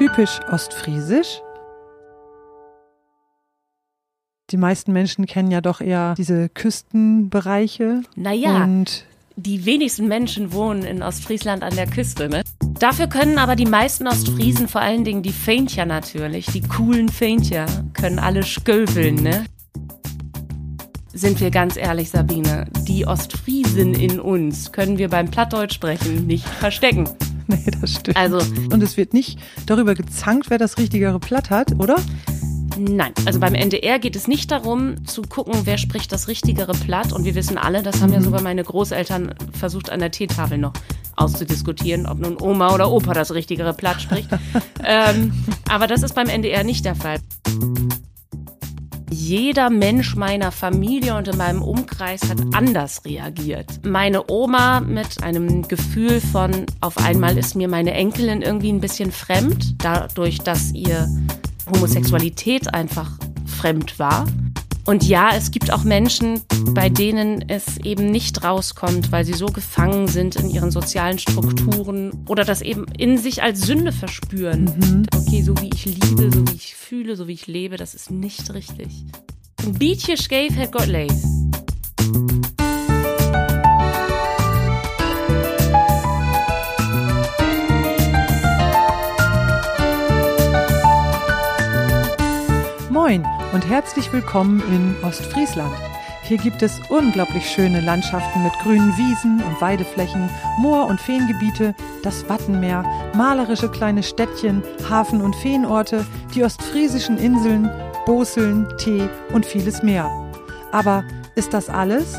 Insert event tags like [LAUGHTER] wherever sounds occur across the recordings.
typisch ostfriesisch? Die meisten Menschen kennen ja doch eher diese Küstenbereiche. Naja, Und die wenigsten Menschen wohnen in Ostfriesland an der Küste. Ne? Dafür können aber die meisten Ostfriesen, vor allen Dingen die Feintjer natürlich, die coolen Feintjer, können alle sköveln, ne? Sind wir ganz ehrlich, Sabine, die Ostfriesen in uns können wir beim Plattdeutsch sprechen nicht verstecken. [LAUGHS] nee, das stimmt. Also, Und es wird nicht darüber gezankt, wer das richtigere Platt hat, oder? nein. Also beim NDR geht es nicht darum, zu gucken, wer spricht das richtigere Platt. Und wir wissen alle, das haben ja sogar meine Großeltern versucht, an der Teetafel noch auszudiskutieren, ob nun Oma oder Opa das richtigere Platt spricht. [LAUGHS] ähm, aber das ist beim NDR nicht der Fall. Jeder Mensch meiner Familie und in meinem Umkreis hat anders reagiert. Meine Oma mit einem Gefühl von, auf einmal ist mir meine Enkelin irgendwie ein bisschen fremd, dadurch, dass ihr Homosexualität einfach fremd war. Und ja, es gibt auch Menschen, bei denen es eben nicht rauskommt, weil sie so gefangen sind in ihren sozialen Strukturen oder das eben in sich als Sünde verspüren. Okay, so wie ich liebe, so wie ich fühle, so wie ich lebe, das ist nicht richtig. Ein beetje scheef het Gott leef. Moin und herzlich willkommen in Ostfriesland. Hier gibt es unglaublich schöne Landschaften mit grünen Wiesen und Weideflächen, Moor- und Feengebiete, das Wattenmeer, malerische kleine Städtchen, Hafen- und Feenorte, die ostfriesischen Inseln, Boseln, Tee und vieles mehr. Aber ist das alles?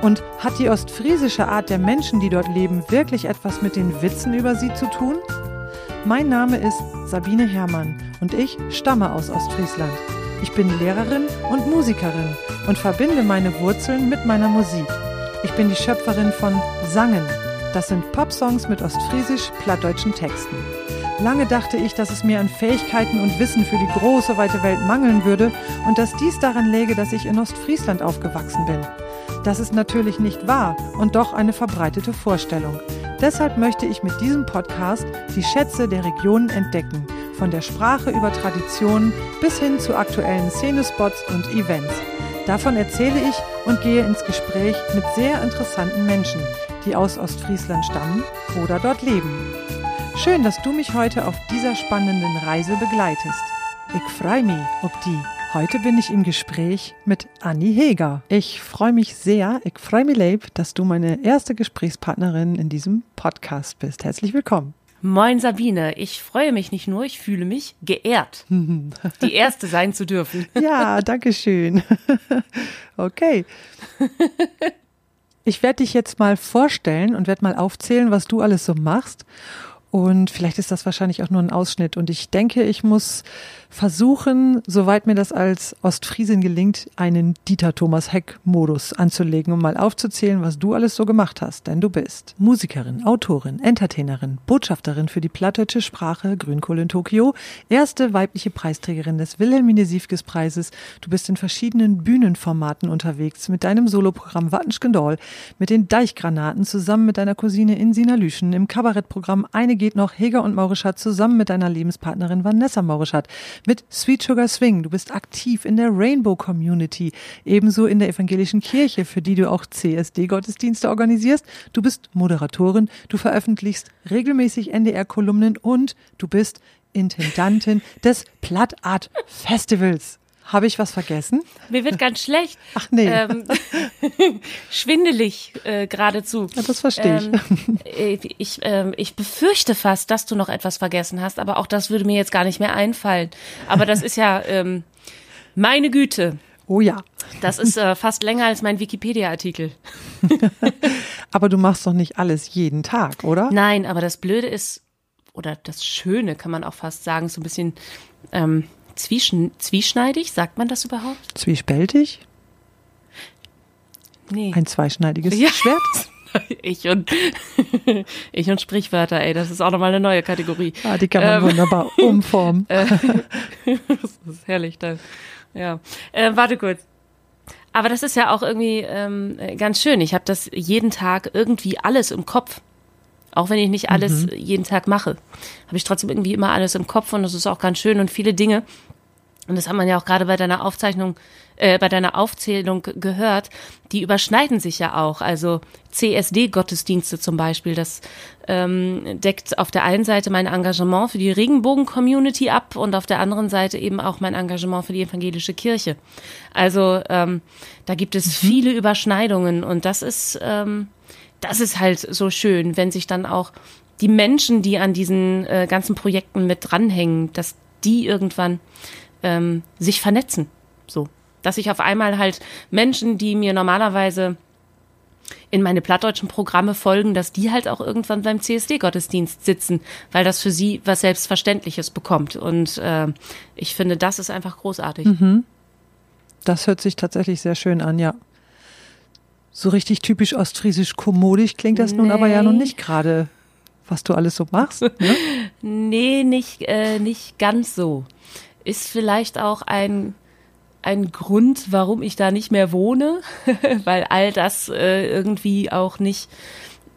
Und hat die ostfriesische Art der Menschen, die dort leben, wirklich etwas mit den Witzen über sie zu tun? Mein Name ist Sabine Herrmann und ich stamme aus Ostfriesland. Ich bin Lehrerin und Musikerin und verbinde meine Wurzeln mit meiner Musik. Ich bin die Schöpferin von Sangen. Das sind Popsongs mit ostfriesisch-plattdeutschen Texten. Lange dachte ich, dass es mir an Fähigkeiten und Wissen für die große, weite Welt mangeln würde und dass dies daran läge, dass ich in Ostfriesland aufgewachsen bin. Das ist natürlich nicht wahr und doch eine verbreitete Vorstellung. Deshalb möchte ich mit diesem Podcast die Schätze der Regionen entdecken, von der Sprache über Traditionen bis hin zu aktuellen Szenespots und Events. Davon erzähle ich und gehe ins Gespräch mit sehr interessanten Menschen, die aus Ostfriesland stammen oder dort leben. Schön, dass du mich heute auf dieser spannenden Reise begleitest. Ich freue mich ob die. Heute bin ich im Gespräch mit Anni Heger. Ich freue mich sehr, ich freue mich leib, dass du meine erste Gesprächspartnerin in diesem Podcast bist. Herzlich willkommen. Moin Sabine, ich freue mich nicht nur, ich fühle mich geehrt, [LAUGHS] die Erste sein zu dürfen. Ja, danke schön. [LAUGHS] Okay. [LAUGHS] Ich werde dich jetzt mal vorstellen und werde mal aufzählen, was du alles so machst. Und vielleicht ist das wahrscheinlich auch nur ein Ausschnitt. Und ich denke, ich muss versuchen, soweit mir das als Ostfriesin gelingt, einen Dieter Thomas Heck-Modus anzulegen, um mal aufzuzählen, was du alles so gemacht hast. Denn du bist Musikerin, Autorin, Entertainerin, Botschafterin für die plattdeutsche Sprache, Grünkohl in Tokio, erste weibliche Preisträgerin des Wilhelmine Siefkes Preises. Du bist in verschiedenen Bühnenformaten unterwegs mit deinem Soloprogramm Wattenschkendall, mit den Deichgranaten zusammen mit deiner Cousine Insina Lüschen, im Kabarettprogramm Eine geht noch Heger und Maurischat zusammen mit deiner Lebenspartnerin Vanessa Maurischat, mit Sweet Sugar Swing. Du bist aktiv in der Rainbow Community, ebenso in der evangelischen Kirche, für die du auch CSD-Gottesdienste organisierst. Du bist Moderatorin, du veröffentlichst regelmäßig NDR-Kolumnen und du bist Intendantin des Platt Art Festivals. Habe ich was vergessen? Mir wird ganz schlecht. [LAUGHS] Ach nee. Ähm, [LAUGHS] schwindelig äh, geradezu. Ja, das verstehe ich. Ähm, äh, ich, ähm, ich befürchte fast, dass du noch etwas vergessen hast, aber auch das würde mir jetzt gar nicht mehr einfallen. Aber das ist ja ähm, meine Güte. Oh ja. Das ist äh, fast länger als mein Wikipedia-Artikel. [LAUGHS] Aber du machst doch nicht alles jeden Tag, oder? Nein, aber das Blöde ist, oder das Schöne kann man auch fast sagen, so ein bisschen ähm, zwischen, zwieschneidig, sagt man das überhaupt? Zwiespältig? Nee. Ein zweischneidiges Ja. Schwert? [LAUGHS] Ich und, [LAUGHS] ich und Sprichwörter, ey, das ist auch nochmal eine neue Kategorie. Ah, die kann man Ähm. wunderbar [LAUGHS] umformen. das ist herrlich, das. Ja. Äh, warte kurz. Aber das ist ja auch irgendwie ähm, ganz schön. Ich habe das jeden Tag irgendwie alles im Kopf. Auch wenn ich nicht alles mhm. jeden Tag mache, habe ich trotzdem irgendwie immer alles im Kopf und das ist auch ganz schön und viele Dinge. Und das hat man ja auch gerade bei deiner Aufzeichnung, äh, bei deiner Aufzählung gehört, die überschneiden sich ja auch. Also CSD-Gottesdienste zum Beispiel, das ähm, deckt auf der einen Seite mein Engagement für die Regenbogen-Community ab und auf der anderen Seite eben auch mein Engagement für die evangelische Kirche. Also ähm, da gibt es mhm. viele Überschneidungen und das ist ähm, das ist halt so schön, wenn sich dann auch die Menschen, die an diesen äh, ganzen Projekten mit dranhängen, dass die irgendwann ähm, sich vernetzen. So. Dass ich auf einmal halt Menschen, die mir normalerweise in meine plattdeutschen Programme folgen, dass die halt auch irgendwann beim CSD-Gottesdienst sitzen, weil das für sie was Selbstverständliches bekommt. Und äh, ich finde, das ist einfach großartig. Mhm. Das hört sich tatsächlich sehr schön an, ja. So richtig typisch ostfriesisch kommodisch klingt das nee. nun aber ja noch nicht gerade, was du alles so machst. Ne? [LAUGHS] nee, nicht, äh, nicht ganz so. Ist vielleicht auch ein, ein Grund, warum ich da nicht mehr wohne, [LAUGHS] weil all das äh, irgendwie auch nicht,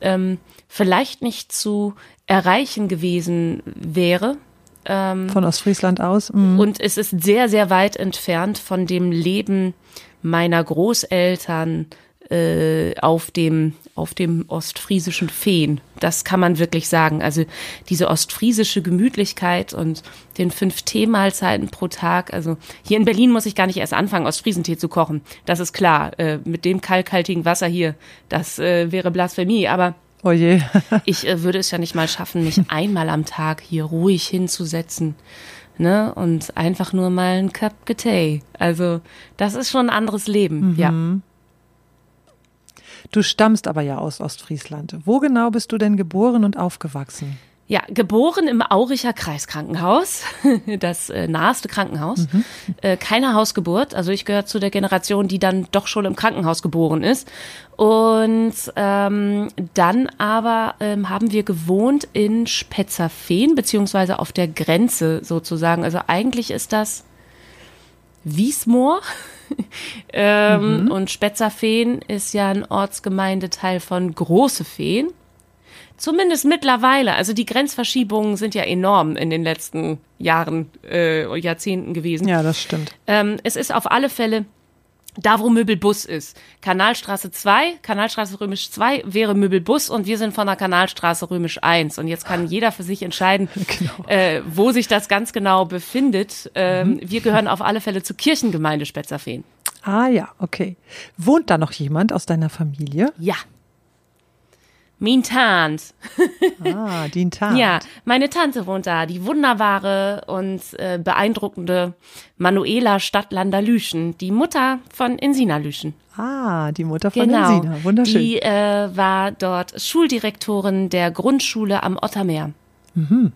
ähm, vielleicht nicht zu erreichen gewesen wäre. Ähm, von Ostfriesland aus. Mhm. Und es ist sehr, sehr weit entfernt von dem Leben meiner Großeltern, äh, auf dem auf dem ostfriesischen Feen. Das kann man wirklich sagen. Also diese ostfriesische Gemütlichkeit und den fünf Teemahlzeiten pro Tag. Also hier in Berlin muss ich gar nicht erst anfangen, Ostfriesentee zu kochen. Das ist klar. Äh, mit dem kalkhaltigen Wasser hier, das äh, wäre Blasphemie. Aber Oh je. [LAUGHS] ich äh, würde es ja nicht mal schaffen, mich einmal am Tag hier ruhig hinzusetzen. Ne, und einfach nur mal ein Cup Tee. Also, das ist schon ein anderes Leben, mhm. ja. Du stammst aber ja aus Ostfriesland. Wo genau bist du denn geboren und aufgewachsen? Ja, geboren im Auricher Kreiskrankenhaus, [LAUGHS] das äh, naheste Krankenhaus. Mhm. Äh, keine Hausgeburt, also ich gehöre zu der Generation, die dann doch schon im Krankenhaus geboren ist. Und ähm, dann aber ähm, haben wir gewohnt in Spetzerfehn, beziehungsweise auf der Grenze sozusagen. Also eigentlich ist das Wiesmoor. [LAUGHS] ähm, mhm. Und Spetzerfehn ist ja ein Ortsgemeindeteil von Große Fehn. Zumindest mittlerweile. Also die Grenzverschiebungen sind ja enorm in den letzten Jahren, äh, Jahrzehnten gewesen. Ja, das stimmt. Ähm, es ist auf alle Fälle da wo Möbelbus ist. Kanalstraße 2, Kanalstraße Römisch 2 wäre Möbelbus und wir sind von der Kanalstraße Römisch 1. Und jetzt kann jeder für sich entscheiden, [LAUGHS] genau. äh, wo sich das ganz genau befindet. Ähm, mhm. Wir gehören auf alle Fälle zur Kirchengemeinde Spetzerfehn. Ah ja, okay. Wohnt da noch jemand aus deiner Familie? Ja, Min Tant. Ah, die Tant. Ja, meine Tante wohnt da, die wunderbare und äh, beeindruckende Manuela Stadtlander Lüschen, die Mutter von Insina Lüschen. Ah, die Mutter von genau. Insina, wunderschön. Die äh, war dort Schuldirektorin der Grundschule am Ottermeer. Mhm.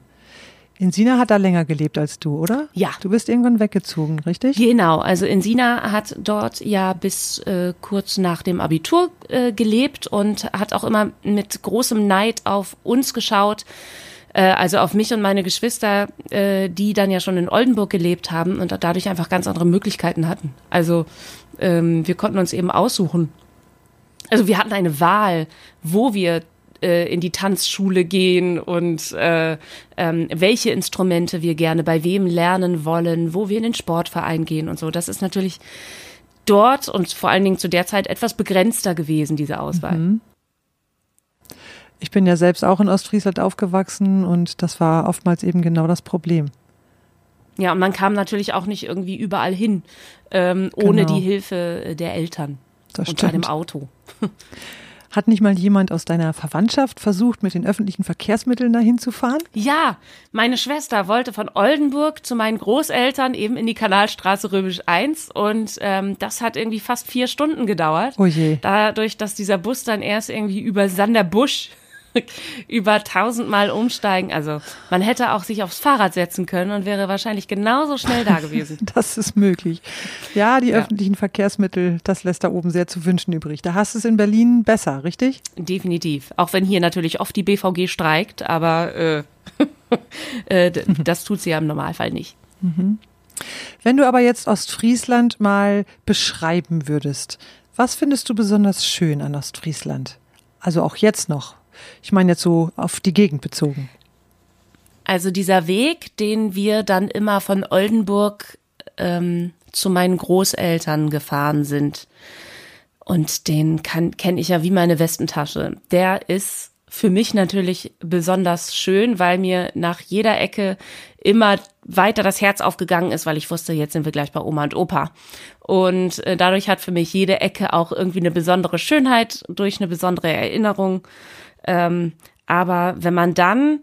Insina hat da länger gelebt als du, oder? Ja. Du bist irgendwann weggezogen, richtig? Genau, also Insina hat dort ja bis äh, kurz nach dem Abitur äh, gelebt und hat auch immer mit großem Neid auf uns geschaut, äh, also auf mich und meine Geschwister, äh, die dann ja schon in Oldenburg gelebt haben und dadurch einfach ganz andere Möglichkeiten hatten. Also ähm, wir konnten uns eben aussuchen. Also wir hatten eine Wahl, wo wir äh, in die Tanzschule gehen und äh, ähm, welche Instrumente wir gerne bei wem lernen wollen, wo wir in den Sportverein gehen und so. Das ist natürlich dort und vor allen Dingen zu der Zeit etwas begrenzter gewesen, diese Auswahl. Mhm. Ich bin ja selbst auch in Ostfriesland aufgewachsen und das war oftmals eben genau das Problem. Ja, und man kam natürlich auch nicht irgendwie überall hin, ähm, ohne genau. die Hilfe der Eltern das und stimmt. einem Auto. [LAUGHS] Hat nicht mal jemand aus deiner Verwandtschaft versucht, mit den öffentlichen Verkehrsmitteln dahin zu fahren? Ja, meine Schwester wollte von Oldenburg zu meinen Großeltern eben in die Kanalstraße Römisch 1 und ähm, das hat irgendwie fast vier Stunden gedauert. Oh je. Dadurch, dass dieser Bus dann erst irgendwie über Sanderbusch über tausendmal umsteigen. Also man hätte auch sich aufs Fahrrad setzen können und wäre wahrscheinlich genauso schnell da gewesen. [LAUGHS] das ist möglich. Ja, die ja. öffentlichen Verkehrsmittel, das lässt da oben sehr zu wünschen übrig. Da hast du es in Berlin besser, richtig? Definitiv. Auch wenn hier natürlich oft die BVG streikt, aber äh, [LAUGHS] äh, das tut sie ja im Normalfall nicht. Mhm. Wenn du aber jetzt Ostfriesland mal beschreiben würdest, was findest du besonders schön an Ostfriesland? Also auch jetzt noch Ich meine jetzt so auf die Gegend bezogen. Also dieser Weg, den wir dann immer von Oldenburg ähm, zu meinen Großeltern gefahren sind, und den kenne ich ja wie meine Westentasche, der ist für mich natürlich besonders schön, weil mir nach jeder Ecke immer weiter das Herz aufgegangen ist, weil ich wusste, jetzt sind wir gleich bei Oma und Opa. Und äh, dadurch hat für mich jede Ecke auch irgendwie eine besondere Schönheit durch eine besondere Erinnerung. Ähm, aber wenn man dann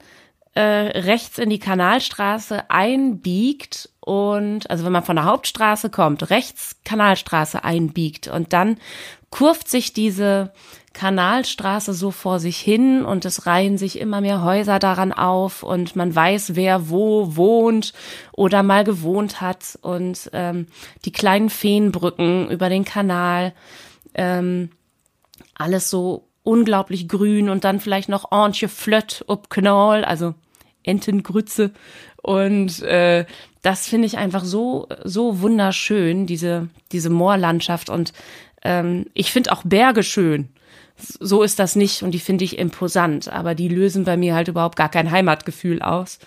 äh, rechts in die Kanalstraße einbiegt und also wenn man von der Hauptstraße kommt, rechts Kanalstraße einbiegt und dann kurft sich diese Kanalstraße so vor sich hin und es reihen sich immer mehr Häuser daran auf und man weiß, wer wo wohnt oder mal gewohnt hat und ähm, die kleinen Feenbrücken über den Kanal, ähm, alles so unglaublich grün und dann vielleicht noch Antje Flött ob Knoll, also Entengrütze und äh, das finde ich einfach so so wunderschön diese diese Moorlandschaft und ähm, ich finde auch Berge schön so ist das nicht und die finde ich imposant, aber die lösen bei mir halt überhaupt gar kein Heimatgefühl aus.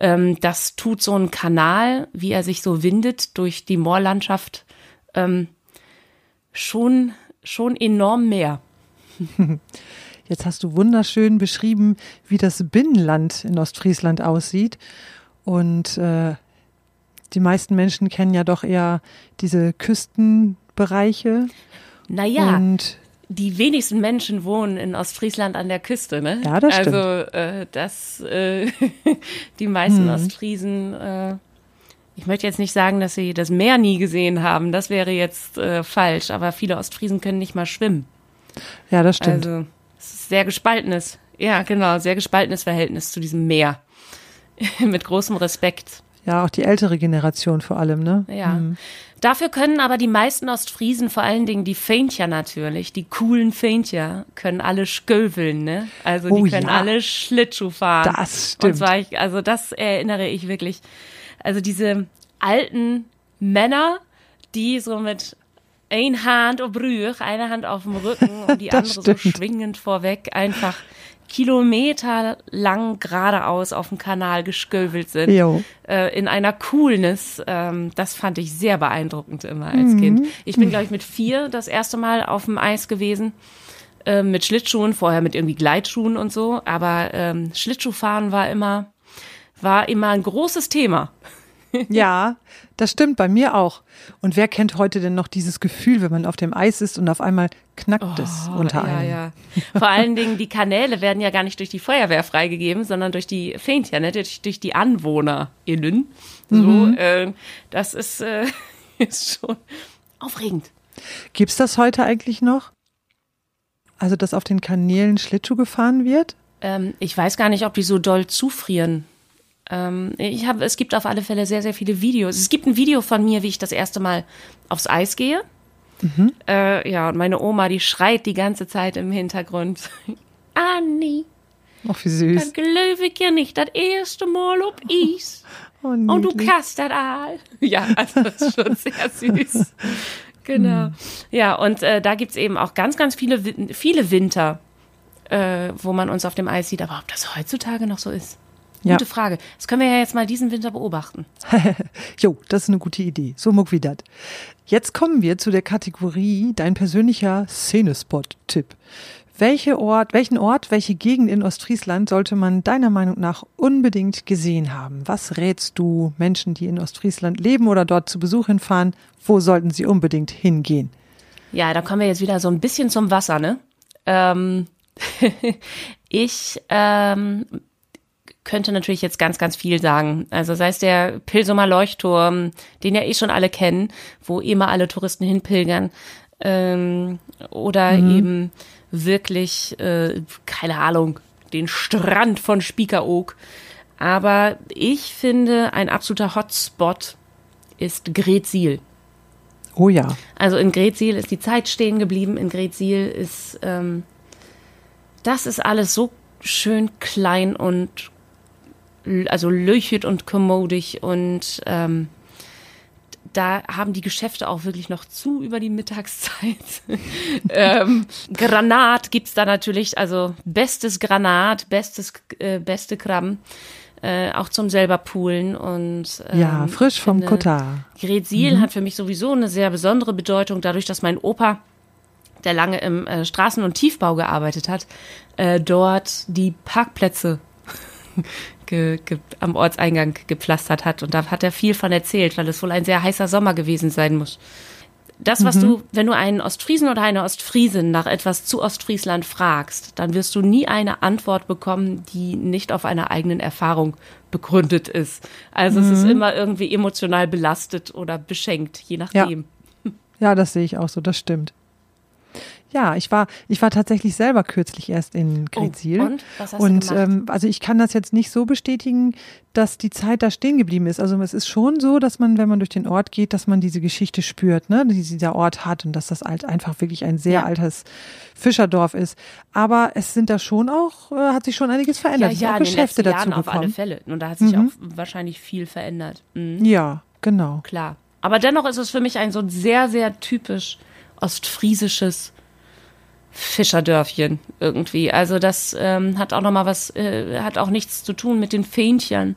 Ähm, das tut so ein Kanal, wie er sich so windet durch die Moorlandschaft, ähm, schon, schon enorm mehr. [LAUGHS] Jetzt hast du wunderschön beschrieben, wie das Binnenland in Ostfriesland aussieht. Und äh, die meisten Menschen kennen ja doch eher diese Küstenbereiche. Naja, und die wenigsten Menschen wohnen in Ostfriesland an der Küste, ne? Ja, das stimmt. Also äh, das, äh, [LAUGHS] die meisten hm. Ostfriesen, äh, ich möchte jetzt nicht sagen, dass sie das Meer nie gesehen haben, das wäre jetzt äh, falsch, aber viele Ostfriesen können nicht mal schwimmen. Ja, das stimmt. Also es ist sehr gespaltenes, ja genau, sehr gespaltenes Verhältnis zu diesem Meer. [LAUGHS] Mit großem Respekt. Ja, auch die ältere Generation vor allem, ne? Ja. Mhm. Dafür können aber die meisten Ostfriesen, vor allen Dingen die Feintjer natürlich, die coolen Feintjer, können alle sköveln, ne? Also die oh, können ja. alle Schlittschuh fahren. Das stimmt. Und zwar ich, also das erinnere ich wirklich. Also diese alten Männer, die so mit ein Hand auf Brüch, eine Hand auf dem Rücken und die [LAUGHS] andere stimmt. so schwingend vorweg einfach kilometerlang geradeaus auf dem Kanal geschkövelt sind. Äh, in einer Coolness. Ähm, das fand ich sehr beeindruckend immer als mhm. Kind. Ich bin, glaube ich, mit vier das erste Mal auf dem Eis gewesen. Äh, mit Schlittschuhen, vorher mit irgendwie Gleitschuhen und so. Aber ähm, Schlittschuhfahren war immer, war immer ein großes Thema. Ja, [LAUGHS] das stimmt bei mir auch. Und wer kennt heute denn noch dieses Gefühl, wenn man auf dem Eis ist und auf einmal knackt oh, es unter einem? Ja, ja. Vor allen Dingen die Kanäle werden ja gar nicht durch die Feuerwehr freigegeben, sondern durch die Feintja, ne? durch, durch die AnwohnerInnen. So, mhm. äh, das ist, äh, [LAUGHS] ist schon aufregend. Gibt's das heute eigentlich noch? Also, dass auf den Kanälen Schlittschuh gefahren wird? Ähm, ich weiß gar nicht, ob die so doll zufrieren. Ähm, ich habe, es gibt auf alle Fälle sehr, sehr viele Videos. Es gibt ein Video von mir, wie ich das erste Mal aufs Eis gehe. Mhm. Äh, ja, und meine Oma, die schreit die ganze Zeit im Hintergrund. [LAUGHS] Anni. Ach, wie süß. Das glaube ich ja nicht. Das erste Mal auf Eis. [LAUGHS] Oh, und du kannst das all. Ja, also das ist schon sehr süß. [LAUGHS] Genau. Mhm. Ja, und äh, da gibt's eben auch ganz, ganz viele, viele Winter, äh, wo man uns auf dem Eis sieht. Aber ob das heutzutage noch so ist? Ja. Gute Frage. Das können wir ja jetzt mal diesen Winter beobachten. [LAUGHS] jo, das ist eine gute Idee. So muck wie das. Jetzt kommen wir zu der Kategorie dein persönlicher Szenespot-Tipp. Welche Ort, welchen Ort, welche Gegend in Ostfriesland sollte man deiner Meinung nach unbedingt gesehen haben? Was rätst du Menschen, die in Ostfriesland leben oder dort zu Besuch hinfahren? Wo sollten sie unbedingt hingehen? Ja, da kommen wir jetzt wieder so ein bisschen zum Wasser, ne? Ähm, [LAUGHS] ich ähm, könnte natürlich jetzt ganz, ganz viel sagen. Also sei es der Pilsumer Leuchtturm, den ja eh schon alle kennen, wo immer alle Touristen hinpilgern. Ähm, oder mhm. eben wirklich, äh, keine Ahnung, den Strand von Spiekeroog. Aber ich finde, ein absoluter Hotspot ist Gretzil. Oh ja. Also in Gretzil ist die Zeit stehen geblieben. In Gretzil ist, ähm, das ist alles so schön klein und also löchert und kommodig und ähm, da haben die Geschäfte auch wirklich noch zu über die Mittagszeit. [LAUGHS] ähm, Granat gibt's da natürlich, also bestes Granat, bestes, äh, beste Krabben. Äh, auch zum selber poolen und ähm, ja frisch vom finde, Kutter. Gretzil mhm. hat für mich sowieso eine sehr besondere Bedeutung, dadurch, dass mein Opa, der lange im äh, Straßen- und Tiefbau gearbeitet hat, äh, dort die Parkplätze ge, ge, am Ortseingang gepflastert hat. Und da hat er viel von erzählt, weil es wohl ein sehr heißer Sommer gewesen sein muss. Das, was mhm. du, wenn du einen Ostfriesen oder eine Ostfriesin nach etwas zu Ostfriesland fragst, dann wirst du nie eine Antwort bekommen, die nicht auf einer eigenen Erfahrung begründet ist. Also mhm. es ist mhm. immer irgendwie emotional belastet oder beschenkt, je nachdem. Ja, ja das sehe ich auch so, das stimmt. Ja, ich war, ich war tatsächlich selber kürzlich erst in Grezil. Oh, und was hast und du ähm, also ich kann das jetzt nicht so bestätigen, dass die Zeit da stehen geblieben ist. Also es ist schon so, dass man, wenn man durch den Ort geht, dass man diese Geschichte spürt, ne, die dieser Ort hat und dass das halt einfach wirklich ein sehr ja. altes Fischerdorf ist. Aber es sind da schon auch, äh, hat sich schon einiges verändert. Ja, ja, auch in Geschäfte den dazu Jahren gekommen. auf alle Fälle. Und da hat sich mhm. auch wahrscheinlich viel verändert. Mhm. Ja, genau. Klar. Aber dennoch ist es für mich ein so sehr, sehr typisch ostfriesisches Fischerdörfchen irgendwie. Also das ähm, hat auch noch mal was, äh, hat auch nichts zu tun mit den Fähnchen,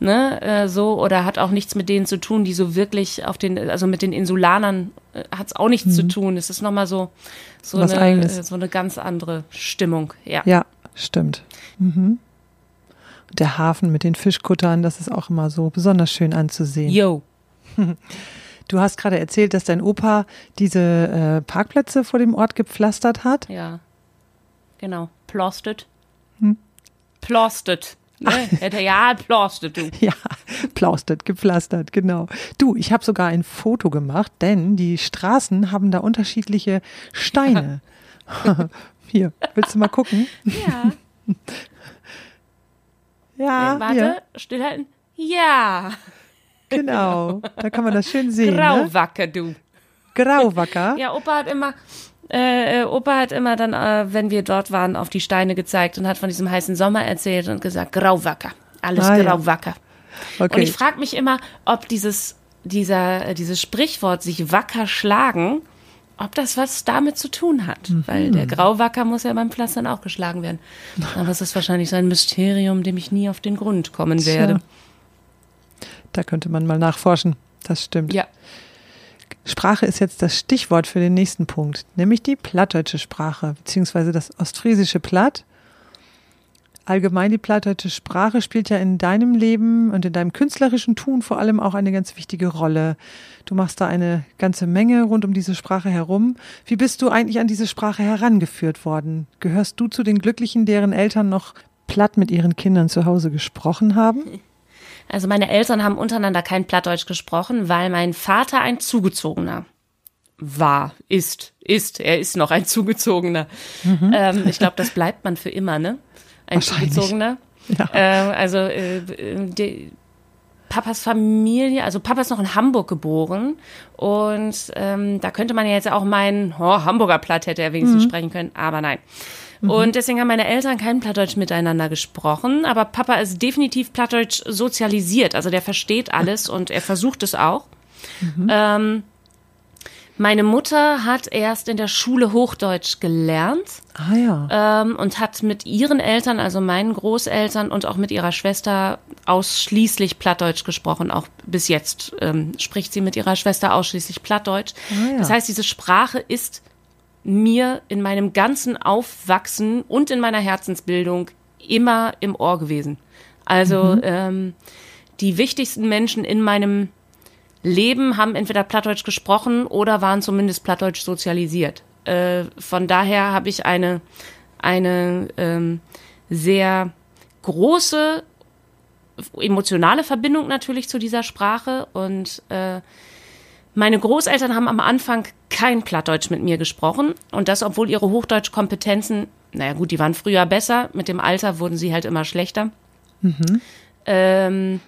ne, äh, so oder hat auch nichts mit denen zu tun, die so wirklich auf den, also mit den Insulanern äh, hat es auch nichts mhm. zu tun. Es ist noch mal so so was eine äh, so eine ganz andere Stimmung. Ja, ja, stimmt. Mhm. Der Hafen mit den Fischkuttern, das ist auch immer so besonders schön anzusehen. Yo. [LAUGHS] Du hast gerade erzählt, dass dein Opa diese äh, Parkplätze vor dem Ort gepflastert hat. Ja, genau. Plostet. Hm? Plostet. Ne? Hätte ja plostet, du. [LAUGHS] Ja, plaustet, gepflastert, genau. Du, ich habe sogar ein Foto gemacht, denn die Straßen haben da unterschiedliche Steine. [LAUGHS] hier, willst du mal gucken? Ja. [LAUGHS] ja. Äh, warte, hier. stillhalten. Ja. Genau, [LAUGHS] da kann man das schön sehen. Ne? Grauwacker, ne? du. Grauwacker? ja, Opa hat immer, äh, äh, Opa hat immer dann, äh, wenn wir dort waren, auf die Steine gezeigt und hat von diesem heißen Sommer erzählt und gesagt, Grauwacker, alles ah, Grauwacker. Ja. Okay. Und ich frage mich immer, ob dieses, dieser, dieses Sprichwort sich wacker schlagen, ob das was damit zu tun hat. Mhm. Weil der Grauwacker muss ja beim Pflastern auch geschlagen werden. Aber es ist wahrscheinlich so ein Mysterium, dem ich nie auf den Grund kommen werde. Tja. Da könnte man mal nachforschen. Das stimmt. Ja. Sprache ist jetzt das Stichwort für den nächsten Punkt, nämlich die plattdeutsche Sprache, beziehungsweise das ostfriesische Platt. Allgemein die plattdeutsche Sprache spielt ja in deinem Leben und in deinem künstlerischen Tun vor allem auch eine ganz wichtige Rolle. Du machst da eine ganze Menge rund um diese Sprache herum. Wie bist du eigentlich an diese Sprache herangeführt worden? Gehörst du zu den Glücklichen, deren Eltern noch platt mit ihren Kindern zu Hause gesprochen haben? [LAUGHS] Also meine Eltern haben untereinander kein Plattdeutsch gesprochen, weil mein Vater ein Zugezogener war, ist, ist, er ist noch ein Zugezogener. Mhm. Ähm, ich glaube, das bleibt man für immer, ne? Ein Zugezogener. Ja. Äh, also äh, die, Papas Familie, also Papa ist noch in Hamburg geboren und ähm, da könnte man ja jetzt auch meinen, oh, Hamburger Platt hätte er wenigstens mhm. sprechen können, aber nein. Mhm. Und deswegen haben meine Eltern kein Plattdeutsch miteinander gesprochen. Aber Papa ist definitiv Plattdeutsch sozialisiert. Also der versteht alles und er versucht es auch. Mhm. Ähm, meine Mutter hat erst in der Schule Hochdeutsch gelernt. Ah ja. Ähm, und hat mit ihren Eltern, also meinen Großeltern und auch mit ihrer Schwester ausschließlich Plattdeutsch gesprochen. Auch bis jetzt ähm, spricht sie mit ihrer Schwester ausschließlich Plattdeutsch. Ah ja. Das heißt, diese Sprache ist mir in meinem ganzen Aufwachsen und in meiner Herzensbildung immer im Ohr gewesen. Also mhm. ähm, die wichtigsten Menschen in meinem Leben haben entweder Plattdeutsch gesprochen oder waren zumindest Plattdeutsch sozialisiert. Äh, von daher habe ich eine, eine ähm, sehr große emotionale Verbindung natürlich zu dieser Sprache und äh, meine Großeltern haben am Anfang kein Plattdeutsch mit mir gesprochen und das, obwohl ihre Hochdeutschkompetenzen, naja gut, die waren früher besser, mit dem Alter wurden sie halt immer schlechter. Mhm. Ähm,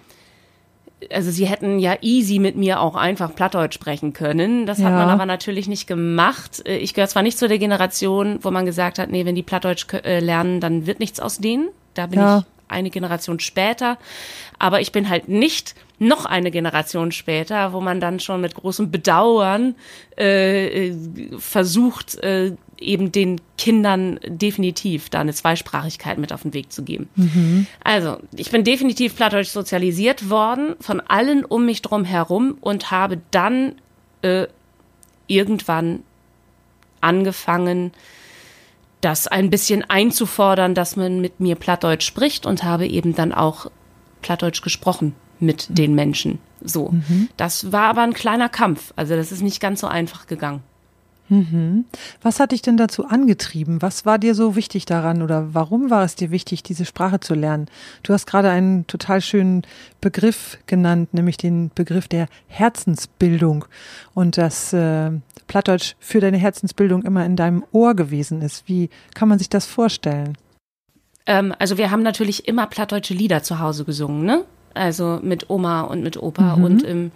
also sie hätten ja easy mit mir auch einfach Plattdeutsch sprechen können. Das ja. hat man aber natürlich nicht gemacht. Äh, ich gehöre zwar nicht zu der Generation, wo man gesagt hat, nee, wenn die Plattdeutsch äh, lernen, dann wird nichts aus denen. Da bin ja. ich eine Generation später. Aber ich bin halt nicht noch eine Generation später, wo man dann schon mit großem Bedauern äh, äh versucht, äh, eben den Kindern definitiv da eine Zweisprachigkeit mit auf den Weg zu geben. Mhm. Also, ich bin definitiv plattdeutsch sozialisiert worden von allen um mich drum herum und habe dann äh, irgendwann angefangen, das ein bisschen einzufordern, dass man mit mir Plattdeutsch spricht und habe eben dann auch Plattdeutsch gesprochen mit mhm. den Menschen. So. Mhm. Das war aber ein kleiner Kampf. Also das ist nicht ganz so einfach gegangen. Mhm. Was hat dich denn dazu angetrieben? Was war dir so wichtig daran oder warum war es dir wichtig, diese Sprache zu lernen? Du hast gerade einen total schönen Begriff genannt, nämlich den Begriff der Herzensbildung und dass äh, Plattdeutsch für deine Herzensbildung immer in deinem Ohr gewesen ist. Wie kann man sich das vorstellen? Ähm, also wir haben natürlich immer plattdeutsche Lieder zu Hause gesungen, ne? Also mit Oma und mit Opa mhm. und im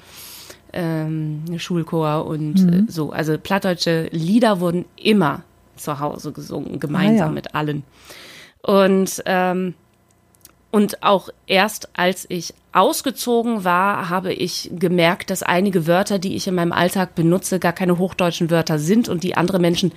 ähm, Schulchor und mhm. äh, so. Also plattdeutsche Lieder wurden immer zu Hause gesungen, gemeinsam ah, ja. mit allen. Und ähm, und auch erst als ich ausgezogen war, habe ich gemerkt, dass einige Wörter, die ich in meinem Alltag benutze, gar keine hochdeutschen Wörter sind und die andere Menschen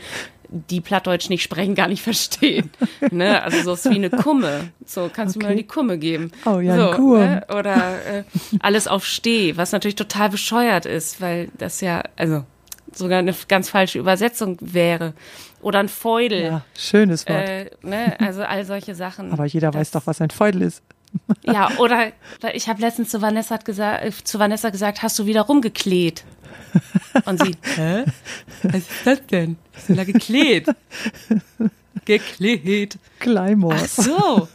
die Plattdeutsch nicht sprechen, gar nicht [LAUGHS] verstehen. ne? Also so ist wie eine Kumme. So, kannst okay. du mir die Kumme geben. Oh ja, so, eine Kur. Ne? Oder äh, alles auf Steh, was natürlich total bescheuert ist, weil das ja, also sogar eine ganz falsche Übersetzung wäre. Oder ein Feudel. Ja, schönes Wort. Äh, ne? Also all solche Sachen. Aber jeder das, weiß doch, was ein Feudel ist. [LAUGHS] ja, oder ich habe letztens zu Vanessa, gesagt, äh, zu Vanessa gesagt, hast du wieder rumgekleht? Und sie, [LAUGHS] hä? Was ist das denn? Ich bin da gekleht. Gekleht. Kleimor. Ach so.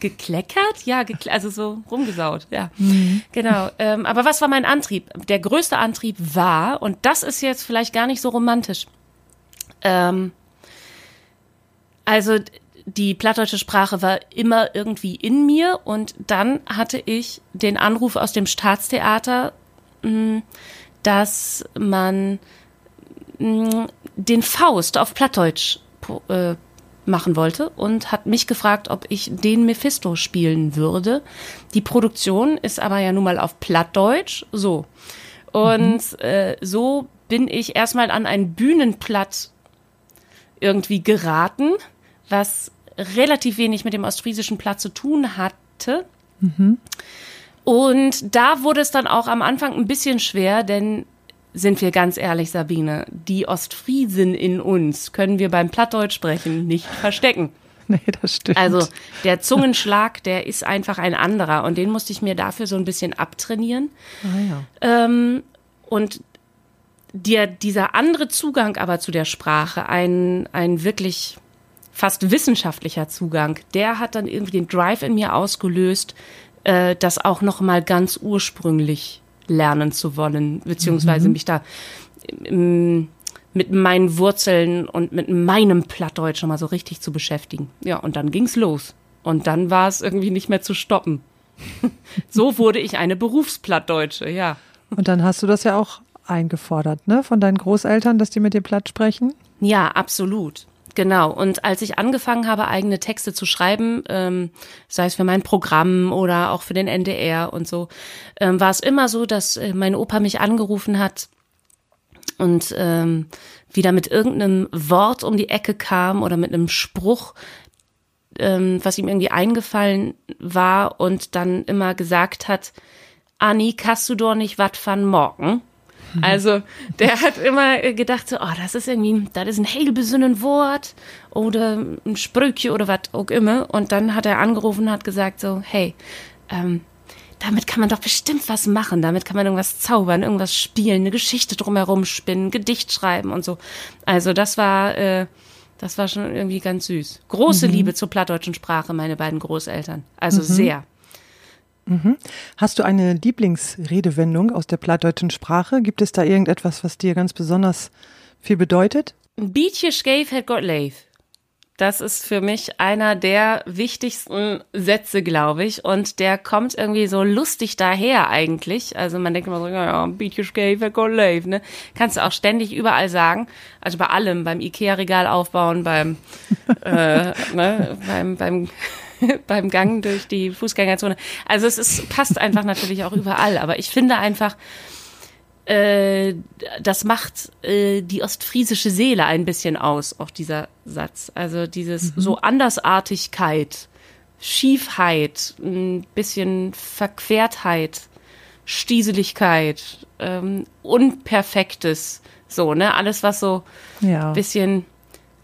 Gekleckert? Ja, gekle also so rumgesaut. Ja, mhm. genau. Ähm, aber was war mein Antrieb? Der größte Antrieb war, und das ist jetzt vielleicht gar nicht so romantisch. Ähm, also die plattdeutsche Sprache war immer irgendwie in mir und dann hatte ich den Anruf aus dem Staatstheater, hm, dass man mh, den Faust auf Plattdeutsch äh, machen wollte und hat mich gefragt, ob ich den Mephisto spielen würde. Die Produktion ist aber ja nun mal auf Plattdeutsch, so. Und mhm. äh, so bin ich erstmal an ein Bühnenplatt irgendwie geraten, was relativ wenig mit dem ostfriesischen Platt zu tun hatte. Mhm. Und da wurde es dann auch am Anfang ein bisschen schwer, denn sind wir ganz ehrlich, Sabine, die Ostfriesen in uns können wir beim Plattdeutsch sprechen nicht verstecken. [LAUGHS] Nee, das stimmt. Also der Zungenschlag, der ist einfach ein anderer und den musste ich mir dafür so ein bisschen abtrainieren. Ah, ja. Ähm, und dir, dieser andere Zugang aber zu der Sprache, ein, ein wirklich fast wissenschaftlicher Zugang, der hat dann irgendwie den Drive in mir ausgelöst, äh, das auch noch mal ganz ursprünglich lernen zu wollen, beziehungsweise mhm. mich da ähm, mit meinen Wurzeln und mit meinem Plattdeutsch schon mal so richtig zu beschäftigen. Ja, und dann ging's los. Und dann war es irgendwie nicht mehr zu stoppen. [LAUGHS] so wurde ich eine Berufsplattdeutsche, ja. Und dann hast du das ja auch eingefordert, ne, von deinen Großeltern, dass die mit dir platt sprechen? Ja, absolut. Genau. Und als ich angefangen habe, eigene Texte zu schreiben, ähm, sei es für mein Programm oder auch für den NDR und so, ähm, war es immer so, dass äh, mein Opa mich angerufen hat und ähm, wieder mit irgendeinem Wort um die Ecke kam oder mit einem Spruch, ähm, was ihm irgendwie eingefallen war und dann immer gesagt hat, Anni, kannst du doch nicht wat van morgen? [LAUGHS] Also der hat immer gedacht so, oh, das ist irgendwie, das ist ein heilbesinnen Wort oder ein Sprüche oder was auch immer. Und dann hat er angerufen und hat gesagt so, hey, ähm, damit kann man doch bestimmt was machen. Damit kann man irgendwas zaubern, irgendwas spielen, eine Geschichte drumherum spinnen, Gedicht schreiben und so. Also das war, äh, das war schon irgendwie ganz süß. Große mhm. Liebe zur plattdeutschen Sprache, meine beiden Großeltern. Also mhm. sehr. Mhm. Hast du eine Lieblingsredewendung aus der plattdeutschen Sprache? Gibt es da irgendetwas, was dir ganz besonders viel bedeutet? Bietje scheef het Gott leef. Das ist für mich einer der wichtigsten Sätze, glaube ich. Und der kommt irgendwie so lustig daher eigentlich. Also man denkt immer so, ja, Bietje Gott leef, ne? Kannst du auch ständig überall sagen. Also bei allem, beim Ikea-Regal aufbauen, beim, [LAUGHS] äh, ne, beim, beim [LAUGHS] beim Gang durch die Fußgängerzone. Also es ist, passt einfach natürlich auch überall. Aber ich finde einfach, äh, das macht äh, die ostfriesische Seele ein bisschen aus, auch dieser Satz. Also dieses mhm. so Andersartigkeit, Schiefheit, ein bisschen Verquertheit, Stieseligkeit, ähm, Unperfektes, so, ne? Alles, was so ja. bisschen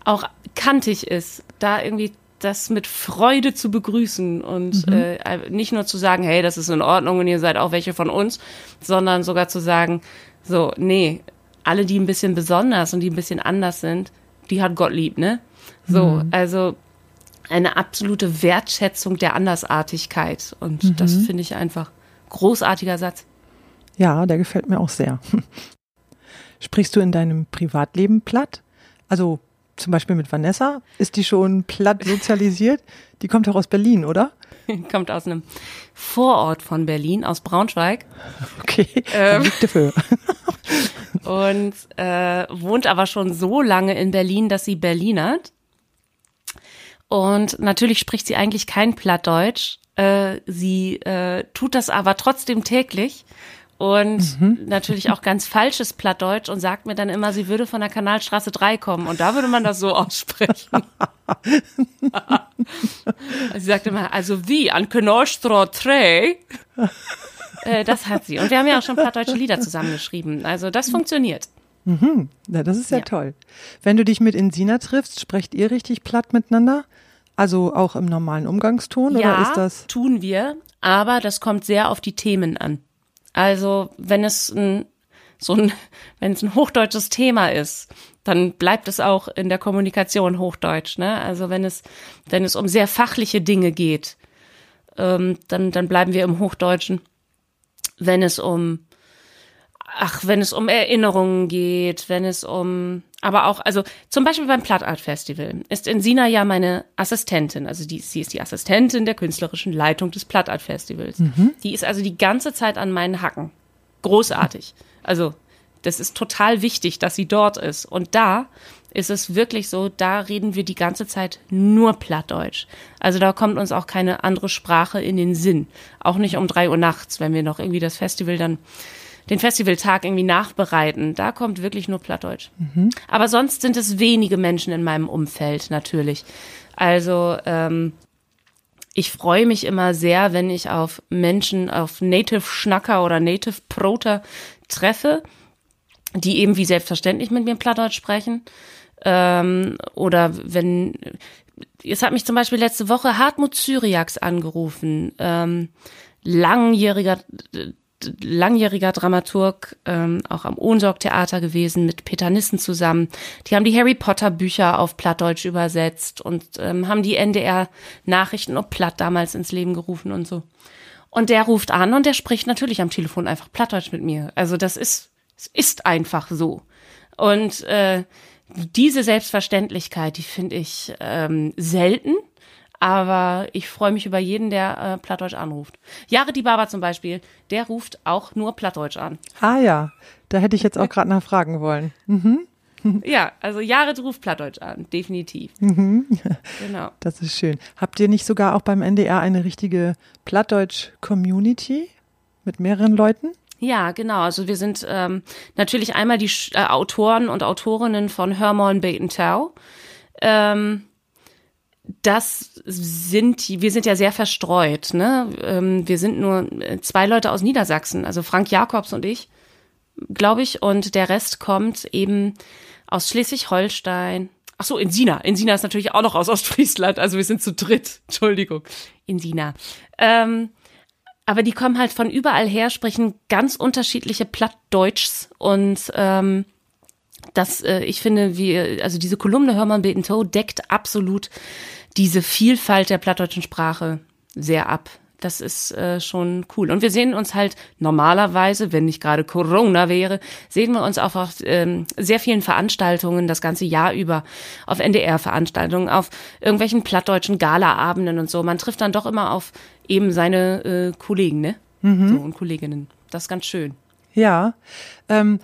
auch kantig ist, da irgendwie das mit Freude zu begrüßen und mhm. äh, nicht nur zu sagen, hey, das ist in Ordnung und ihr seid auch welche von uns, sondern sogar zu sagen, so, nee, alle, die ein bisschen besonders und die ein bisschen anders sind, die hat Gott lieb, ne? So, mhm. also eine absolute Wertschätzung der Andersartigkeit und mhm. das finde ich einfach großartiger Satz. Ja, der gefällt mir auch sehr. [LAUGHS] Sprichst du in deinem Privatleben platt? Also zum Beispiel mit Vanessa, ist die schon platt sozialisiert? Die kommt doch aus Berlin, oder? [LAUGHS] kommt aus einem Vorort von Berlin, aus Braunschweig. Okay, ähm, dafür. [LAUGHS] und äh, wohnt aber schon so lange in Berlin, dass sie Berlinert. Und natürlich spricht sie eigentlich kein Plattdeutsch. Äh, sie äh, tut das aber trotzdem täglich und mhm. natürlich auch ganz falsches Plattdeutsch und sagt mir dann immer, sie würde von der Kanalstraße 3 kommen und da würde man das so [LAUGHS] aussprechen. [LAUGHS] sie sagt immer, also wie, an Kanalstraße 3? äh, das hat sie. Und wir haben ja auch schon plattdeutsche Lieder zusammengeschrieben. Also das funktioniert. Mhm. Ja, das ist ja, ja, toll. Wenn du dich mit Insina triffst, sprecht ihr richtig platt miteinander? Also auch im normalen Umgangston ja, oder ist das? tun wir, aber das kommt sehr auf die Themen an. Also wenn es ein so ein, [LAUGHS] wenn es ein hochdeutsches Thema ist, dann bleibt es auch in der Kommunikation hochdeutsch. Ne? Also wenn es, wenn es um sehr fachliche Dinge geht, ähm, dann, dann bleiben wir im Hochdeutschen. Wenn es um ach, wenn es um Erinnerungen geht, wenn es um, aber auch, also zum Beispiel beim Platt Art Festival ist Insina ja meine Assistentin, also die, sie ist die Assistentin der künstlerischen Leitung des Platt Art Festivals. Mhm. Die ist also die ganze Zeit an meinen Hacken. Großartig. Also, das ist total wichtig, dass sie dort ist. Und da ist es wirklich so, da reden wir die ganze Zeit nur Plattdeutsch. Also da kommt uns auch keine andere Sprache in den Sinn. Auch nicht um drei Uhr nachts, wenn wir noch irgendwie das Festival dann den Festivaltag irgendwie nachbereiten. Da kommt wirklich nur Plattdeutsch. Mhm. Aber sonst sind es wenige Menschen in meinem Umfeld natürlich. Also ähm, ich freue mich immer sehr, wenn ich auf Menschen, auf Native Schnacker oder Native Proter treffe, die eben wie selbstverständlich mit mir Plattdeutsch sprechen. Ähm, oder wenn, es hat mich zum Beispiel letzte Woche Hartmut Syriax angerufen, ähm, langjähriger langjähriger Dramaturg, ähm, auch am Ohnsorg-Theater gewesen, mit Peter Nissen zusammen. Die haben die Harry Potter-Bücher auf Plattdeutsch übersetzt und ähm, haben die NDR-Nachrichten auf Platt damals ins Leben gerufen und so. Und der ruft an und der spricht natürlich am Telefon einfach Plattdeutsch mit mir. Also das ist, es ist einfach so. Und äh, diese Selbstverständlichkeit, die finde ich ähm, selten aber ich freue mich über jeden, der äh, Plattdeutsch anruft. Jare die Baba zum Beispiel, der ruft auch nur Plattdeutsch an. Ah ja, da hätte ich jetzt auch gerade nachfragen wollen. Mhm. Ja, also Jahre ruft Plattdeutsch an, definitiv. Mhm. Genau. Das ist schön. Habt ihr nicht sogar auch beim NDR eine richtige Plattdeutsch-Community mit mehreren Leuten? Ja, genau. Also wir sind ähm, natürlich einmal die äh, Autoren und Autorinnen von Hörmorn Bacon Tau. Ähm, das sind, wir sind ja sehr verstreut. Ne? Ähm, wir sind nur äh, zwei Leute aus Niedersachsen, also Frank Jakobs und ich, glaube ich, und der Rest kommt eben aus Schleswig-Holstein. Ach so, in Sina. In Sina ist natürlich auch noch aus Ostfriesland, also wir sind zu dritt. [LAUGHS] Entschuldigung, in Sina. Ähm, aber die kommen halt von überall her, sprechen ganz unterschiedliche Plattdeutschs und ähm, das, äh, ich finde, wie, also diese Kolumne Hörmann Beten Toe deckt absolut diese Vielfalt der plattdeutschen Sprache sehr ab. Das ist äh, schon cool. Und wir sehen uns halt normalerweise, wenn nicht gerade Corona wäre, sehen wir uns auch auf ähm, sehr vielen Veranstaltungen das ganze Jahr über, auf NDR-Veranstaltungen, auf irgendwelchen plattdeutschen Galaabenden und so. Man trifft dann doch immer auf eben seine äh, Kollegen, ne? Mhm. So, und Kolleginnen. Das ist ganz schön. Ja. Ähm,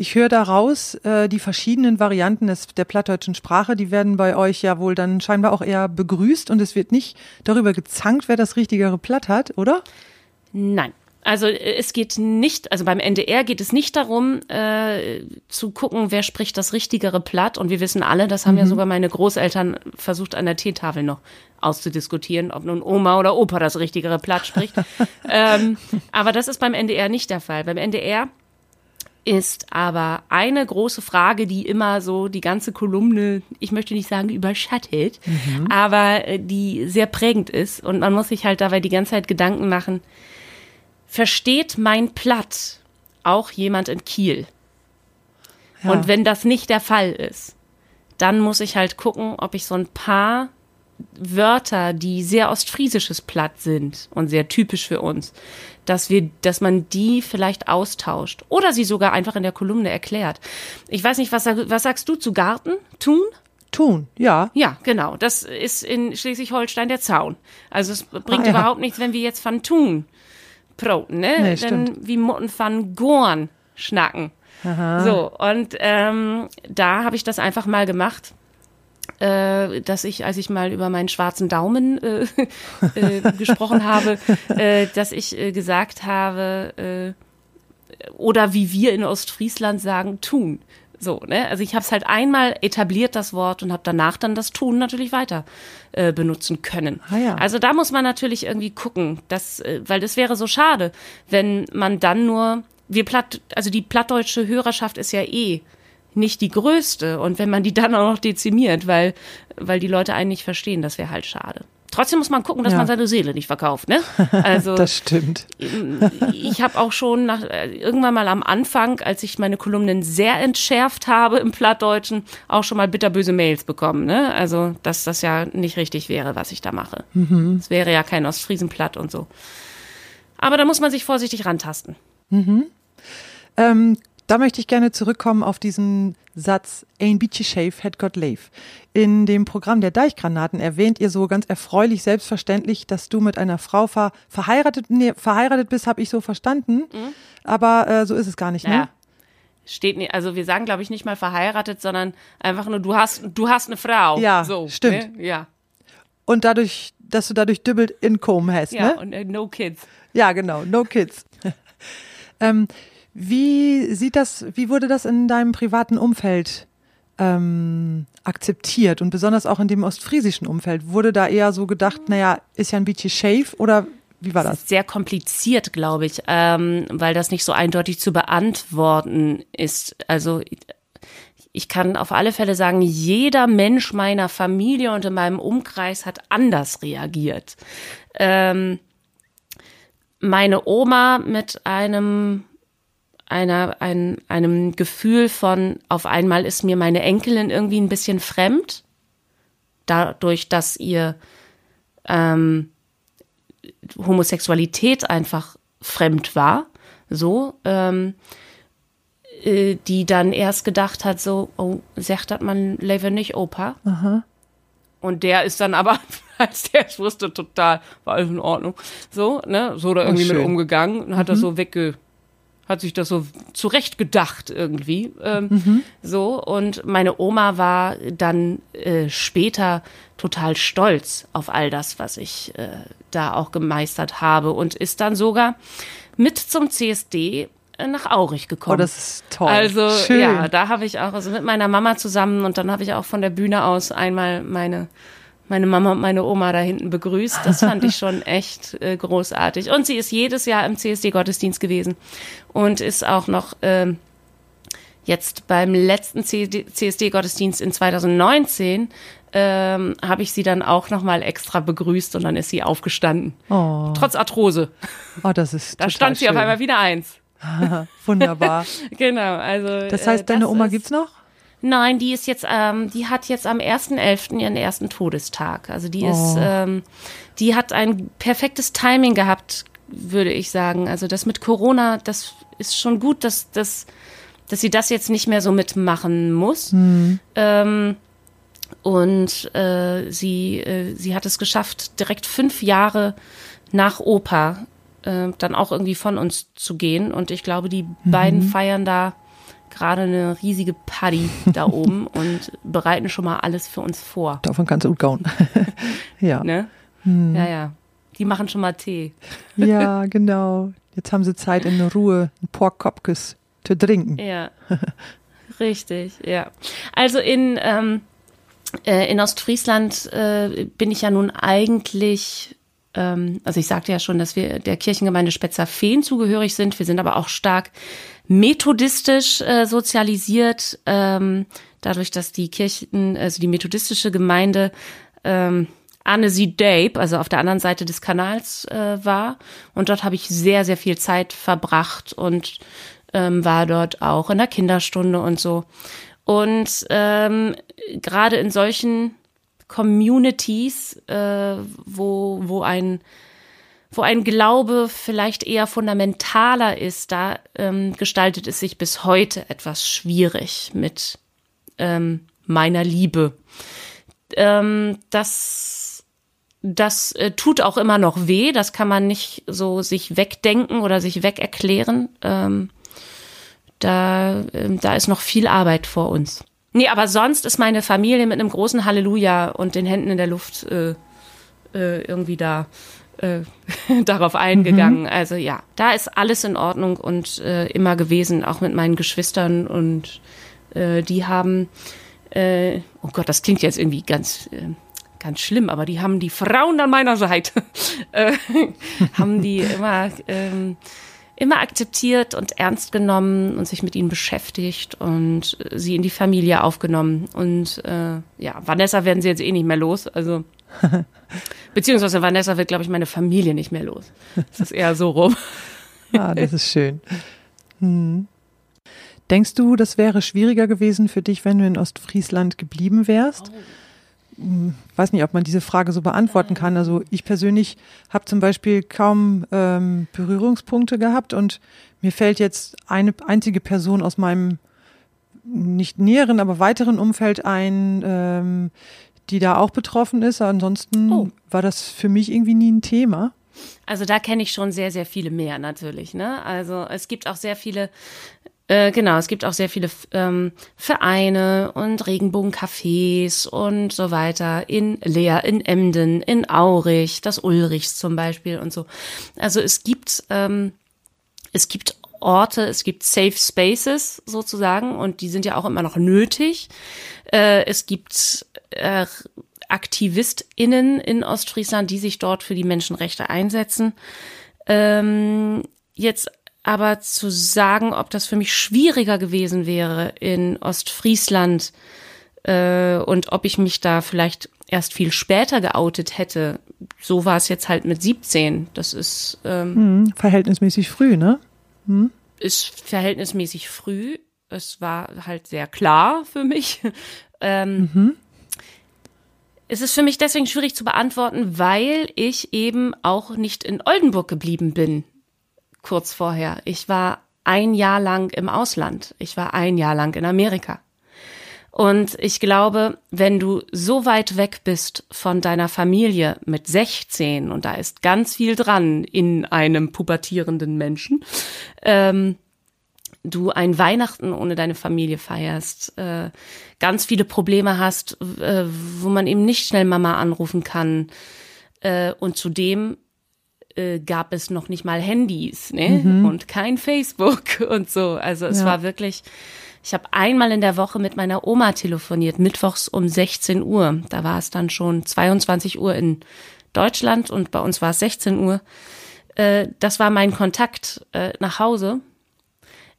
Ich höre daraus, äh, die verschiedenen Varianten des, der plattdeutschen Sprache, die werden bei euch ja wohl dann scheinbar auch eher begrüßt und es wird nicht darüber gezankt, wer das richtigere Platt hat, oder? Nein. Also äh, es geht nicht, also beim NDR geht es nicht darum, äh, zu gucken, wer spricht das richtigere Platt. Und wir wissen alle, das haben mhm. ja sogar meine Großeltern versucht an der Teetafel noch auszudiskutieren, ob nun Oma oder Opa das richtigere Platt spricht. [LAUGHS] ähm, aber das ist beim NDR nicht der Fall. Beim NDR ist aber eine große Frage, die immer so die ganze Kolumne, ich möchte nicht sagen überschattet, mhm. aber äh, die sehr prägend ist. Und man muss sich halt dabei die ganze Zeit Gedanken machen, versteht mein Platt auch jemand in Kiel? Ja. Und wenn das nicht der Fall ist, dann muss ich halt gucken, ob ich so ein paar Wörter, die sehr ostfriesisches Platt sind und sehr typisch für uns, dass wir, dass man die vielleicht austauscht oder sie sogar einfach in der Kolumne erklärt. Ich weiß nicht, was, was sagst du zu Garten? Tun? Tun, ja. Ja, genau. Das ist in Schleswig-Holstein der Zaun. Also es bringt ah, ja. überhaupt nichts, wenn wir jetzt von Tun Broten, ne? Nee, Dann wie Mutten van Gorn schnacken. Aha. So, und ähm, da habe ich das einfach mal gemacht. Äh, dass ich, als ich mal über meinen schwarzen Daumen äh, äh, gesprochen habe, äh, dass ich äh, gesagt habe, äh, oder wie wir in Ostfriesland sagen, tun. So, ne? Also ich habe es halt einmal etabliert, das Wort, und habe danach dann das Tun natürlich weiter äh, benutzen können. Ah, ja. Also da muss man natürlich irgendwie gucken, dass, äh, weil das wäre so schade, wenn man dann nur, wir platt, also die plattdeutsche Hörerschaft ist ja eh nicht die größte und wenn man die dann auch noch dezimiert, weil, weil die Leute einen nicht verstehen, das wäre halt schade. Trotzdem muss man gucken, dass ja. man seine Seele nicht verkauft, ne? [LAUGHS] Also das stimmt. ich habe auch schon nach, äh, irgendwann mal am Anfang, als ich meine Kolumnen sehr entschärft habe im Plattdeutschen, auch schon mal bitterböse Mails bekommen, ne? Also dass das ja nicht richtig wäre, was ich da mache. Es mhm. wäre ja kein Ostfriesenplatt und so. Aber da muss man sich vorsichtig rantasten. Mhm. Ähm, da möchte ich gerne zurückkommen auf diesen Satz, Ein Beachy Shave had got leave. In dem Programm der Deichgranaten erwähnt ihr so ganz erfreulich selbstverständlich, dass du mit einer Frau ver verheiratet, nee, verheiratet bist, habe ich so verstanden. Mhm. Aber äh, so ist es gar nicht, ne? Ja. Steht nicht, also wir sagen, glaube ich, nicht mal verheiratet, sondern einfach nur, du hast, du hast eine Frau. Ja, so, stimmt. Ne? Ja. Und dadurch, dass du dadurch Doubled Income hast, ja, ne? und äh, no kids. Ja, genau, no kids. [LAUGHS] ähm, wie sieht das, wie wurde das in deinem privaten Umfeld ähm, akzeptiert und besonders auch in dem ostfriesischen Umfeld? Wurde da eher so gedacht, naja, ist ja ein bisschen Shave oder wie war das? das sehr kompliziert, glaube ich, ähm, weil das nicht so eindeutig zu beantworten ist. Also ich kann auf alle Fälle sagen, jeder Mensch meiner Familie und in meinem Umkreis hat anders reagiert. Ähm, meine Oma mit einem einer, ein, einem Gefühl von, auf einmal ist mir meine Enkelin irgendwie ein bisschen fremd, dadurch, dass ihr ähm, Homosexualität einfach fremd war, so, ähm, äh, die dann erst gedacht hat, so, oh, sagt das man lebe nicht Opa. Aha. Und der ist dann aber, [LAUGHS] als der es wusste, total, war alles in Ordnung. So, ne, so da irgendwie mit umgegangen und hat mhm. das so wegge hat sich das so zurechtgedacht irgendwie. Ähm, mhm. So, und meine Oma war dann äh, später total stolz auf all das, was ich äh, da auch gemeistert habe und ist dann sogar mit zum CSD äh, nach Aurich gekommen. Oh, das ist toll. Also Schön. ja, da habe ich auch, also mit meiner Mama zusammen und dann habe ich auch von der Bühne aus einmal meine meine Mama und meine Oma da hinten begrüßt. Das fand ich schon echt äh, großartig. Und sie ist jedes Jahr im CSD-Gottesdienst gewesen und ist auch noch ähm, jetzt beim letzten CSD-Gottesdienst in 2019 ähm, habe ich sie dann auch nochmal extra begrüßt und dann ist sie aufgestanden. Oh. Trotz Arthrose. Oh, das ist [LAUGHS] Da stand sie schön. auf einmal wieder eins. [LAUGHS] Wunderbar. [LAUGHS] genau, also. Das heißt, äh, deine Oma gibt's noch? Nein, die ist jetzt, ähm, die hat jetzt am 1.11. ihren ersten Todestag. Also die oh. ist, ähm, die hat ein perfektes Timing gehabt, würde ich sagen. Also das mit Corona, das ist schon gut, dass, dass, dass sie das jetzt nicht mehr so mitmachen muss. Mhm. Ähm, und äh, sie, äh, sie hat es geschafft, direkt fünf Jahre nach Opa äh, dann auch irgendwie von uns zu gehen. Und ich glaube, die mhm. beiden feiern da gerade eine riesige Party [LAUGHS] da oben und bereiten schon mal alles für uns vor. Davon kannst du gut gauen. [LAUGHS] ja. Ne? Hm. Ja, ja. Die machen schon mal Tee. [LAUGHS] ja, genau. Jetzt haben sie Zeit in Ruhe, ein Porkkopkes zu trinken. Ja. Richtig, ja. Also in, ähm, äh, in Ostfriesland äh, bin ich ja nun eigentlich also ich sagte ja schon, dass wir der Kirchengemeinde Spetzer-Feen zugehörig sind. Wir sind aber auch stark methodistisch äh, sozialisiert, ähm, dadurch, dass die Kirchen, also die methodistische Gemeinde ähm, Annecy Dape, also auf der anderen Seite des Kanals äh, war. Und dort habe ich sehr, sehr viel Zeit verbracht und ähm, war dort auch in der Kinderstunde und so. Und ähm, gerade in solchen Communities, äh, wo, wo ein wo ein Glaube vielleicht eher fundamentaler ist, da ähm, gestaltet es sich bis heute etwas schwierig mit ähm, meiner Liebe. Ähm, das das äh, tut auch immer noch weh, das kann man nicht so sich wegdenken oder sich wegerklären. Ähm, da, äh, da ist noch viel Arbeit vor uns. Nee, aber sonst ist meine Familie mit einem großen Halleluja und den Händen in der Luft äh, äh, irgendwie da äh, [LAUGHS] darauf eingegangen. Mhm. Also ja, da ist alles in Ordnung und äh, immer gewesen, auch mit meinen Geschwistern und äh, die haben, äh, oh Gott, das klingt jetzt irgendwie ganz ganz schlimm, aber die haben die Frauen an meiner Seite, [LAUGHS] äh, haben die immer ähm, immer akzeptiert und ernst genommen und sich mit ihnen beschäftigt und sie in die Familie aufgenommen. Und äh, ja, Vanessa werden sie jetzt eh nicht mehr los. Also [LAUGHS] beziehungsweise Vanessa wird, glaube ich, meine Familie nicht mehr los. Das ist eher so rum. [LAUGHS] ah, das ist schön. Hm. Denkst du, das wäre schwieriger gewesen für dich, wenn du in Ostfriesland geblieben wärst? Oh weiß nicht, ob man diese Frage so beantworten kann. Also ich persönlich habe zum Beispiel kaum ähm, Berührungspunkte gehabt und mir fällt jetzt eine einzige Person aus meinem nicht näheren, aber weiteren Umfeld ein, ähm, die da auch betroffen ist. Ansonsten oh. war das für mich irgendwie nie ein Thema. Also da kenne ich schon sehr, sehr viele mehr natürlich. Ne? Also es gibt auch sehr viele äh, genau, es gibt auch sehr viele ähm, Vereine und Regenbogencafés und so weiter in Leer, in Emden, in Aurich, das Ulrichs zum Beispiel und so. Also es gibt, ähm, es gibt Orte, es gibt Safe Spaces sozusagen und die sind ja auch immer noch nötig. Äh, es gibt äh, AktivistInnen in Ostfriesland, die sich dort für die Menschenrechte einsetzen. Ähm, jetzt aber zu sagen, ob das für mich schwieriger gewesen wäre in Ostfriesland äh, und ob ich mich da vielleicht erst viel später geoutet hätte, so war es jetzt halt mit 17. Das ist ähm, hm, verhältnismäßig früh, ne? Hm. Ist verhältnismäßig früh. Es war halt sehr klar für mich. [LAUGHS] ähm, mhm. Es ist für mich deswegen schwierig zu beantworten, weil ich eben auch nicht in Oldenburg geblieben bin kurz vorher. Ich war ein Jahr lang im Ausland. Ich war ein Jahr lang in Amerika. Und ich glaube, wenn du so weit weg bist von deiner Familie mit 16, und da ist ganz viel dran in einem pubertierenden Menschen, ähm, du ein Weihnachten ohne deine Familie feierst, äh, ganz viele Probleme hast, äh, wo man eben nicht schnell Mama anrufen kann, äh, und zudem äh, gab es noch nicht mal Handys ne? Mhm. und kein Facebook [LAUGHS] und so. Also es ja. war wirklich, ich habe einmal in der Woche mit meiner Oma telefoniert, mittwochs um 16 Uhr. Da war es dann schon 22 Uhr in Deutschland und bei uns war es 16 Uhr. Äh, das war mein Kontakt äh, nach Hause.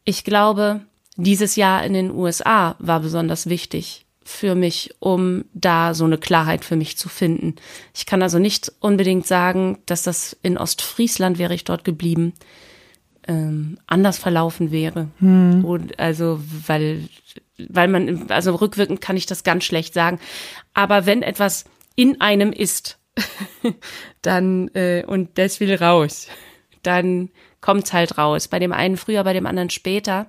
Ich glaube, dieses Jahr in den USA war besonders wichtig, für mich, um da so eine Klarheit für mich zu finden. Ich kann also nicht unbedingt sagen, dass das in Ostfriesland wäre ich dort geblieben, ähm, anders verlaufen wäre. Hm. Und also, weil, weil man, also rückwirkend kann ich das ganz schlecht sagen. Aber wenn etwas in einem ist, [LAUGHS] dann, äh, und das will raus, dann kommt's halt raus. Bei dem einen früher, bei dem anderen später.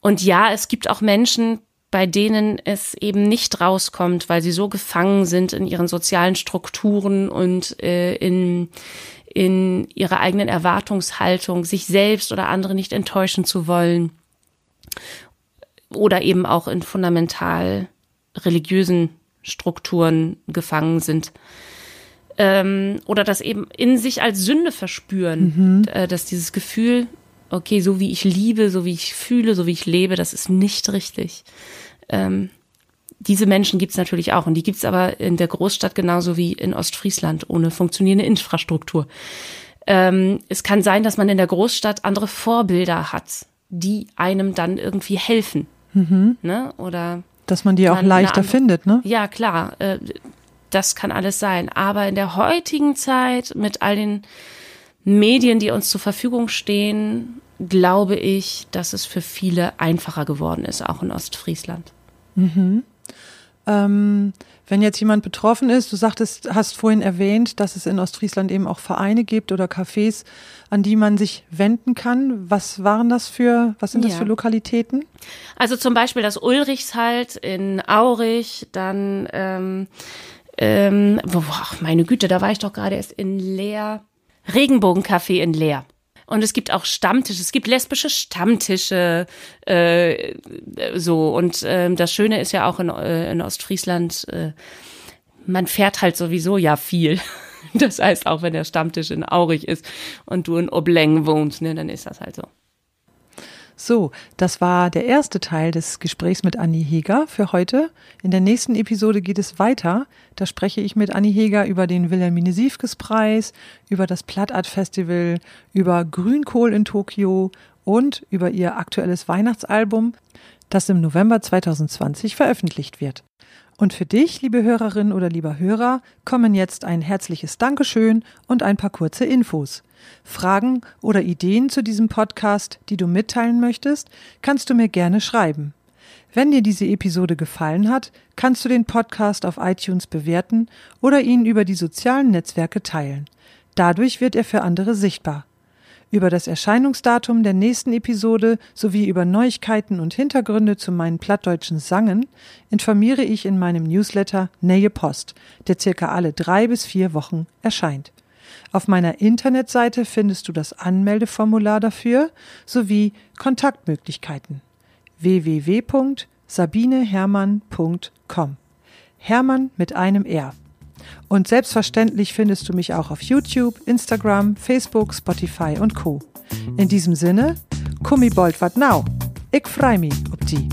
Und ja, es gibt auch Menschen, bei denen es eben nicht rauskommt, weil sie so gefangen sind in ihren sozialen Strukturen und äh, in, in ihrer eigenen Erwartungshaltung, sich selbst oder andere nicht enttäuschen zu wollen. oder eben auch in fundamental religiösen Strukturen gefangen sind. Ähm, oder das eben in sich als Sünde verspüren, mhm. äh, dass dieses Gefühl, okay, so wie ich liebe, so wie ich fühle, so wie ich lebe, das ist nicht richtig. Ähm, diese Menschen gibt es natürlich auch und die gibt es aber in der Großstadt genauso wie in Ostfriesland ohne funktionierende Infrastruktur. Ähm, es kann sein, dass man in der Großstadt andere Vorbilder hat, die einem dann irgendwie helfen. Mhm. Ne? Oder dass man die auch leichter findet, ne? Ja, klar. Äh, das kann alles sein. Aber in der heutigen Zeit mit all den Medien, die uns zur Verfügung stehen, glaube ich, dass es für viele einfacher geworden ist, auch in Ostfriesland. Mhm. Ähm, wenn jetzt jemand betroffen ist, du sagtest, hast vorhin erwähnt, dass es in Ostfriesland eben auch Vereine gibt oder Cafés, an die man sich wenden kann. Was waren das für, was sind das für Lokalitäten? Also zum Beispiel das Ulrichshalt in Aurich, dann ähm, ähm, boah, meine Güte, da war ich doch gerade erst in Leer. Regenbogencafé in Leer. Und es gibt auch Stammtische, es gibt lesbische Stammtische, äh, so. Und äh, das Schöne ist ja auch in, äh, in Ostfriesland, äh, man fährt halt sowieso ja viel. [LAUGHS] Das heißt, auch wenn der Stammtisch in Aurich ist und du in Obleng wohnst, ne, dann ist das halt so. So, das war der erste Teil des Gesprächs mit Anni Heger für heute. In der nächsten Episode geht es weiter. Da spreche ich mit Anni Heger über den Wilhelmine Siefkes Preis, über das Plattart Festival, über Grünkohl in Tokio und über ihr aktuelles Weihnachtsalbum, das im November 2020 veröffentlicht wird. Und für dich, liebe Hörerin oder lieber Hörer, kommen jetzt ein herzliches Dankeschön und ein paar kurze Infos. Fragen oder Ideen zu diesem Podcast, die du mitteilen möchtest, kannst du mir gerne schreiben. Wenn dir diese Episode gefallen hat, kannst du den Podcast auf iTunes bewerten oder ihn über die sozialen Netzwerke teilen. Dadurch wird er für andere sichtbar. Über das Erscheinungsdatum der nächsten Episode sowie über Neuigkeiten und Hintergründe zu meinen plattdeutschen Sangen informiere ich in meinem Newsletter Nähe Post, der circa alle drei bis vier Wochen erscheint. Auf meiner Internetseite findest du das Anmeldeformular dafür sowie Kontaktmöglichkeiten www.sabinehermann.com. Hermann mit einem R. Und selbstverständlich findest du mich auch auf YouTube, Instagram, Facebook, Spotify und Co. In diesem Sinne, kummi bold wat now. Ich freu mich ob die.